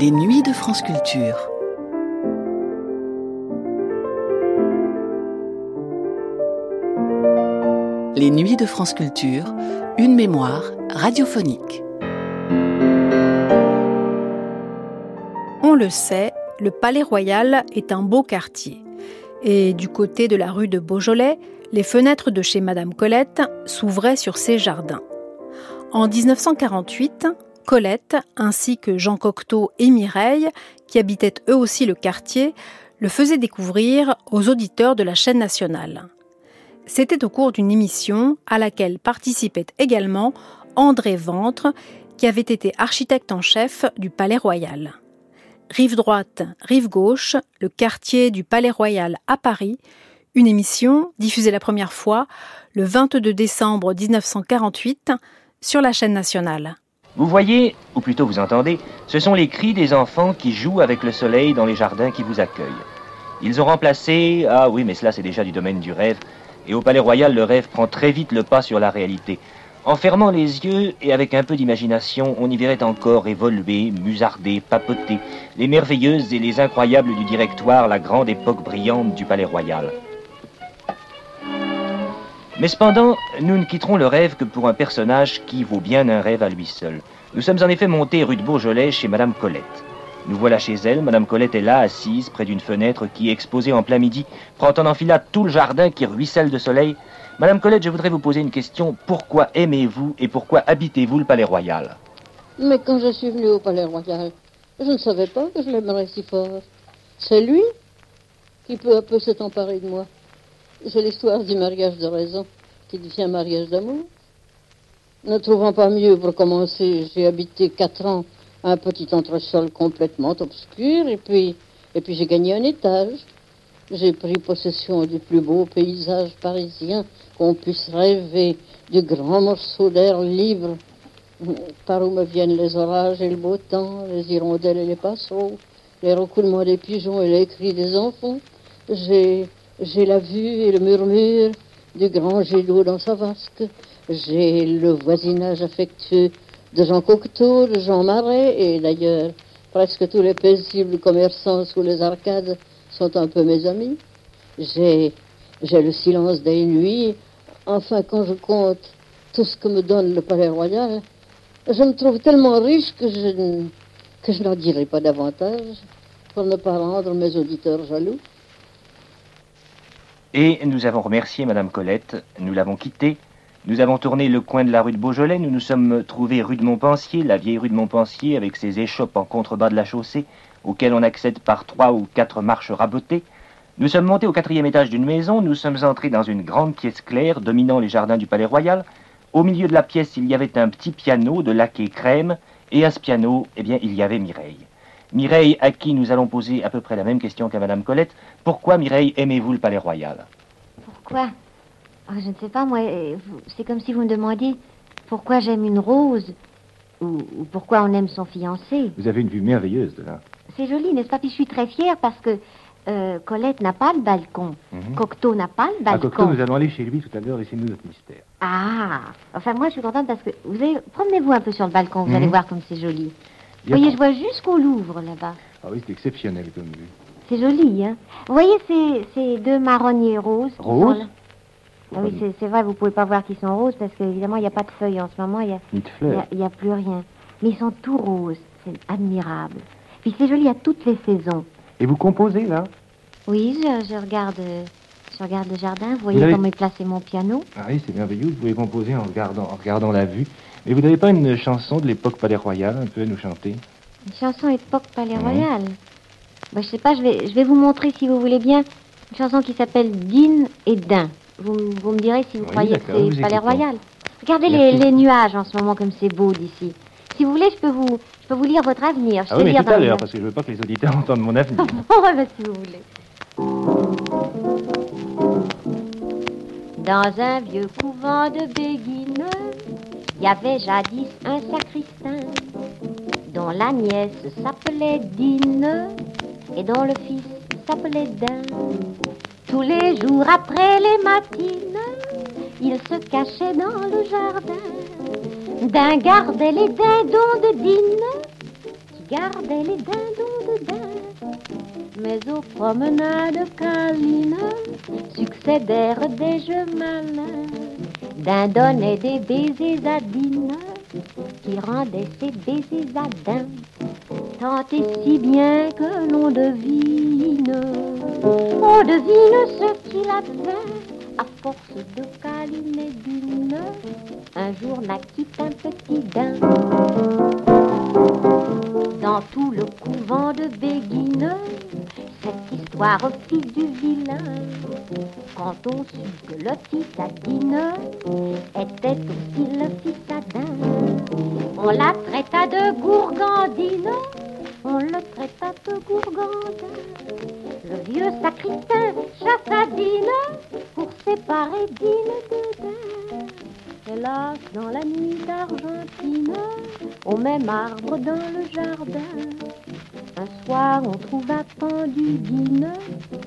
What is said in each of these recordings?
Les nuits de France Culture. Les nuits de France Culture, une mémoire radiophonique. On le sait, le Palais Royal est un beau quartier. Et du côté de la rue de Beaujolais, les fenêtres de chez Madame Colette s'ouvraient sur ses jardins. En 1948, Colette, ainsi que Jean Cocteau et Mireille, qui habitaient eux aussi le quartier, le faisaient découvrir aux auditeurs de la chaîne nationale. C'était au cours d'une émission à laquelle participait également André Ventre, qui avait été architecte en chef du Palais Royal. Rive droite, rive gauche, le quartier du Palais Royal à Paris, une émission diffusée la première fois le 22 décembre 1948 sur la chaîne nationale. Vous voyez, ou plutôt vous entendez, ce sont les cris des enfants qui jouent avec le soleil dans les jardins qui vous accueillent. Ils ont remplacé, ah oui, mais cela c'est déjà du domaine du rêve, et au Palais Royal le rêve prend très vite le pas sur la réalité. En fermant les yeux et avec un peu d'imagination, on y verrait encore évoluer, musarder, papoter, les merveilleuses et les incroyables du directoire, la grande époque brillante du Palais Royal. Mais cependant, nous ne quitterons le rêve que pour un personnage qui vaut bien un rêve à lui seul. Nous sommes en effet montés rue de Beaujolais chez Madame Colette. Nous voilà chez elle, Madame Colette est là, assise près d'une fenêtre qui, exposée en plein midi, prend en enfilade tout le jardin qui ruisselle de soleil. Madame Colette, je voudrais vous poser une question. Pourquoi aimez-vous et pourquoi habitez-vous le Palais Royal? Mais quand je suis venue au Palais Royal, je ne savais pas que je l'aimerais si fort. C'est lui qui peu à peu s'est emparé de moi. C'est l'histoire du mariage de raison qui devient mariage d'amour. Ne trouvant pas mieux pour commencer, j'ai habité quatre ans un petit entresol complètement obscur et puis, et puis j'ai gagné un étage. J'ai pris possession du plus beau paysage parisien qu'on puisse rêver, du grand morceau d'air libre, par où me viennent les orages et le beau temps, les hirondelles et les passereaux, les recoulements des pigeons et les cris des enfants. J'ai j'ai la vue et le murmure du grand jet d'eau dans sa vasque. J'ai le voisinage affectueux de Jean Cocteau, de Jean Marais, et d'ailleurs, presque tous les paisibles commerçants sous les arcades sont un peu mes amis. J'ai, le silence des nuits. Enfin, quand je compte tout ce que me donne le Palais Royal, je me trouve tellement riche que je, que je n'en dirai pas davantage pour ne pas rendre mes auditeurs jaloux. Et nous avons remercié Madame Colette, nous l'avons quittée, nous avons tourné le coin de la rue de Beaujolais, nous nous sommes trouvés rue de Montpensier, la vieille rue de Montpensier avec ses échoppes en contrebas de la chaussée, auxquelles on accède par trois ou quatre marches rabotées. Nous sommes montés au quatrième étage d'une maison, nous sommes entrés dans une grande pièce claire dominant les jardins du Palais Royal. Au milieu de la pièce, il y avait un petit piano de laqué crème, et à ce piano, eh bien, il y avait Mireille. Mireille, à qui nous allons poser à peu près la même question qu'à Madame Colette. Pourquoi, Mireille, aimez-vous le Palais Royal? Pourquoi? Oh, Je ne sais pas, moi. C'est comme si vous me demandiez pourquoi j'aime une rose? Ou, ou, pourquoi on aime son fiancé? Vous avez une vue merveilleuse de là. C'est joli, n'est-ce pas? Puis je suis très fière parce que euh, Colette n'a pas le balcon. Mm -hmm. Cocteau n'a pas le balcon. À Cocteau, nous allons aller chez lui tout à l'heure. Laissez-nous notre mystère. Ah Enfin, moi, je suis contente parce que vous avez... Promenez-vous un peu sur le balcon, vous mm -hmm. allez voir comme c'est joli. Vous voyez, je vois jusqu'au Louvre là-bas. Ah oui, c'est exceptionnel comme vue. C'est joli, hein Vous voyez ces, ces deux marronniers roses Roses ah oui, c'est vrai, vous pouvez pas voir qu'ils sont roses parce qu'évidemment, il n'y a pas de feuilles en ce moment. Il y a, n'y a, a, plus rien. Mais ils sont tout roses. C'est admirable. Puis c'est joli à toutes les saisons. Et vous composez, là? Oui, je, je, regarde, je regarde le jardin. Vous voyez vous avez... comment est placé mon piano Ah oui, c'est merveilleux. Vous pouvez composer en regardant, en regardant la vue. Mais vous n'avez pas une chanson de l'époque Palais Royal un peu à nous chanter? Une chanson époque Palais mmh. Royal ben, Je sais pas, je vais, je vais vous montrer si vous voulez bien une chanson qui s'appelle Dine et Dain. Vous, vous, me direz si vous oui, croyez que c'est Palais Royal. Regardez les, les, nuages en ce moment comme c'est beau d'ici. Si vous voulez, je peux vous, je peux vous lire votre avenir. Je ah oui, mais tout à l'heure, parce que je veux pas que les auditeurs entendent mon avenir. oh, ben, si vous voulez. Dans un vieux couvent de Béguine, il y avait jadis un sacristain dont la nièce s'appelait Dine et dont le fils s'appelait Dain. Tous les jours après les matines, il se cachait dans le jardin. Dain gardait les dindons de Dine qui regardait les dindons de dinde. Mais aux promenades câlines succédèrent des jeux malins. D'un donnait des baisers à qui rendaient ses baisers à Din. Tant et si bien que l'on devine, on devine ce qu'il a fait à force de câliner Dine. Un jour naquit un petit din. Dans tout le couvent de Béguine, histoire fit du vilain. Quand on sut que le fils à Dine était aussi le fils à Din, on la traita de gourgandine, on le traita de gourgandin. Le vieux sacristain chassa Dine pour séparer Dine de Din. Hélas, dans la nuit d'Argentine, au même arbre dans le jardin, on trouva pendu Dine,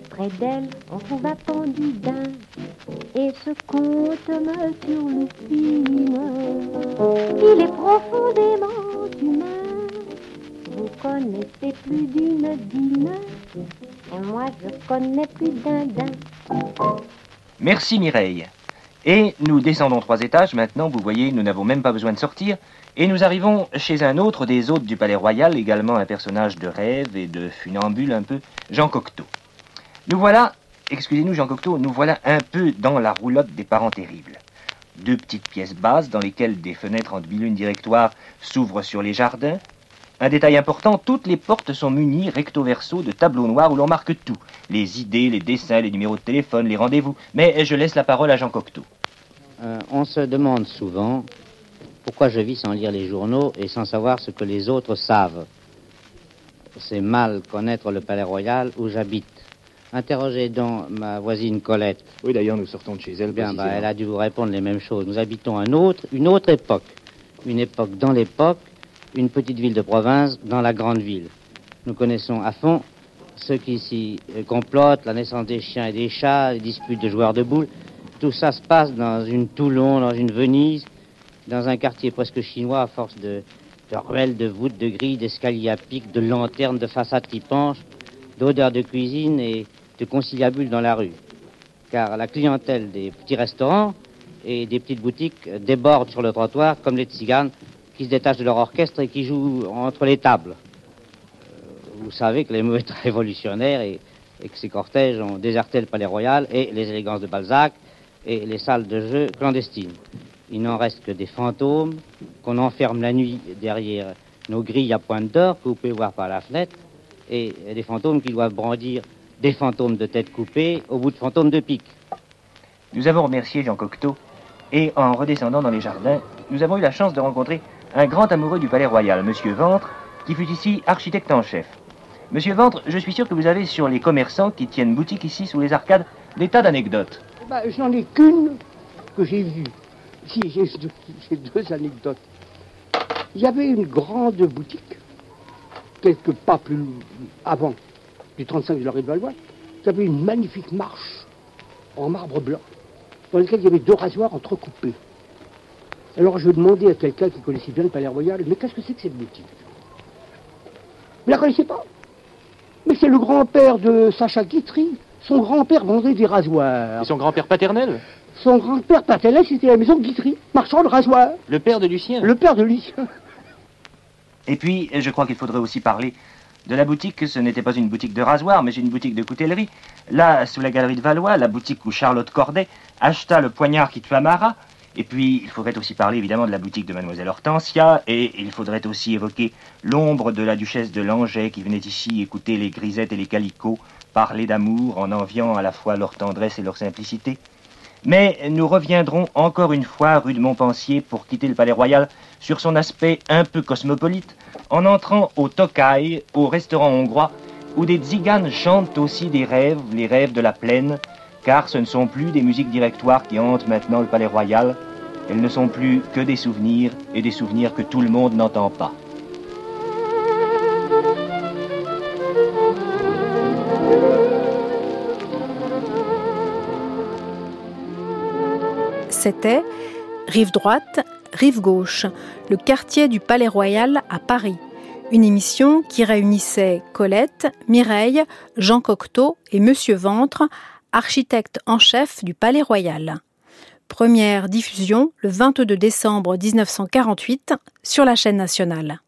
près d'elle on trouva pendu Din, et ce conte me turlupine, il est profondément humain. Vous connaissez plus d'une Dine, et moi je connais plus d'un Din. Merci Mireille. Et nous descendons trois étages. Maintenant, vous voyez, nous n'avons même pas besoin de sortir. Et nous arrivons chez un autre des hôtes du Palais Royal, également un personnage de rêve et de funambule un peu, Jean Cocteau. Nous voilà, excusez-nous Jean Cocteau, nous voilà un peu dans la roulotte des parents terribles. Deux petites pièces basses dans lesquelles des fenêtres en demi-lune directoire s'ouvrent sur les jardins. Un détail important, toutes les portes sont munies recto verso de tableaux noirs où l'on marque tout. Les idées, les dessins, les numéros de téléphone, les rendez-vous. Mais je laisse la parole à Jean Cocteau. Euh, on se demande souvent pourquoi je vis sans lire les journaux et sans savoir ce que les autres savent. C'est mal connaître le palais royal où j'habite. Interrogez donc ma voisine Colette. Oui, d'ailleurs, nous sortons de chez elle. Bien, bah, elle a dû vous répondre les mêmes choses. Nous habitons un autre, une autre époque. Une époque dans l'époque, une petite ville de province dans la grande ville. Nous connaissons à fond ceux qui s'y complotent, la naissance des chiens et des chats, les disputes de joueurs de boules. Tout ça se passe dans une Toulon, dans une Venise, dans un quartier presque chinois à force de, ruelles, de voûtes, de grilles, d'escaliers à pic, de lanternes, de façades qui penchent, d'odeurs de cuisine et de conciliabules dans la rue. Car la clientèle des petits restaurants et des petites boutiques déborde sur le trottoir comme les tziganes qui se détachent de leur orchestre et qui jouent entre les tables. Vous savez que les mouettes révolutionnaires et, et que ces cortèges ont déserté le palais royal et les élégances de Balzac et les salles de jeu clandestines. Il n'en reste que des fantômes qu'on enferme la nuit derrière nos grilles à pointe d'or que vous pouvez voir par la fenêtre et des fantômes qui doivent brandir des fantômes de tête coupée au bout de fantômes de pique. Nous avons remercié Jean Cocteau et en redescendant dans les jardins, nous avons eu la chance de rencontrer un grand amoureux du Palais Royal, Monsieur Ventre, qui fut ici architecte en chef. Monsieur Ventre, je suis sûr que vous avez sur les commerçants qui tiennent boutique ici sous les arcades des tas d'anecdotes. Bah, J'en ai qu'une que j'ai vue. Si, j'ai deux, anecdotes. Il y avait une grande boutique, quelques pas plus avant du 35 de la rue de Valois. Il y avait une magnifique marche en marbre blanc, dans laquelle il y avait deux rasoirs entrecoupés. Alors je demandais à quelqu'un qui connaissait bien le Palais Royal, mais qu'est-ce que c'est que cette boutique? Vous la connaissez pas? Mais c'est le grand-père de Sacha Guitry. Son grand-père vendait des rasoirs. Et son grand-père paternel Son grand-père paternel, c'était la maison Guitry, marchand de rasoirs. Le père de Lucien Le père de Lucien. Et puis, je crois qu'il faudrait aussi parler de la boutique. Ce n'était pas une boutique de rasoir, mais une boutique de coutellerie. Là, sous la galerie de Valois, la boutique où Charlotte Corday acheta le poignard qui tua Marat. Et puis, il faudrait aussi parler évidemment de la boutique de Mademoiselle Hortensia, et il faudrait aussi évoquer l'ombre de la duchesse de Langeais qui venait ici écouter les grisettes et les calicots parler d'amour en enviant à la fois leur tendresse et leur simplicité. Mais nous reviendrons encore une fois rue de Montpensier pour quitter le palais royal sur son aspect un peu cosmopolite, en entrant au Tokai, au restaurant hongrois, où des tziganes chantent aussi des rêves, les rêves de la plaine, car ce ne sont plus des musiques directoires qui hantent maintenant le palais royal, elles ne sont plus que des souvenirs, et des souvenirs que tout le monde n'entend pas. C'était rive droite, rive gauche, le quartier du Palais Royal à Paris. Une émission qui réunissait Colette, Mireille, Jean Cocteau et Monsieur Ventre, architecte en chef du Palais Royal. Première diffusion le 22 décembre 1948 sur la chaîne nationale.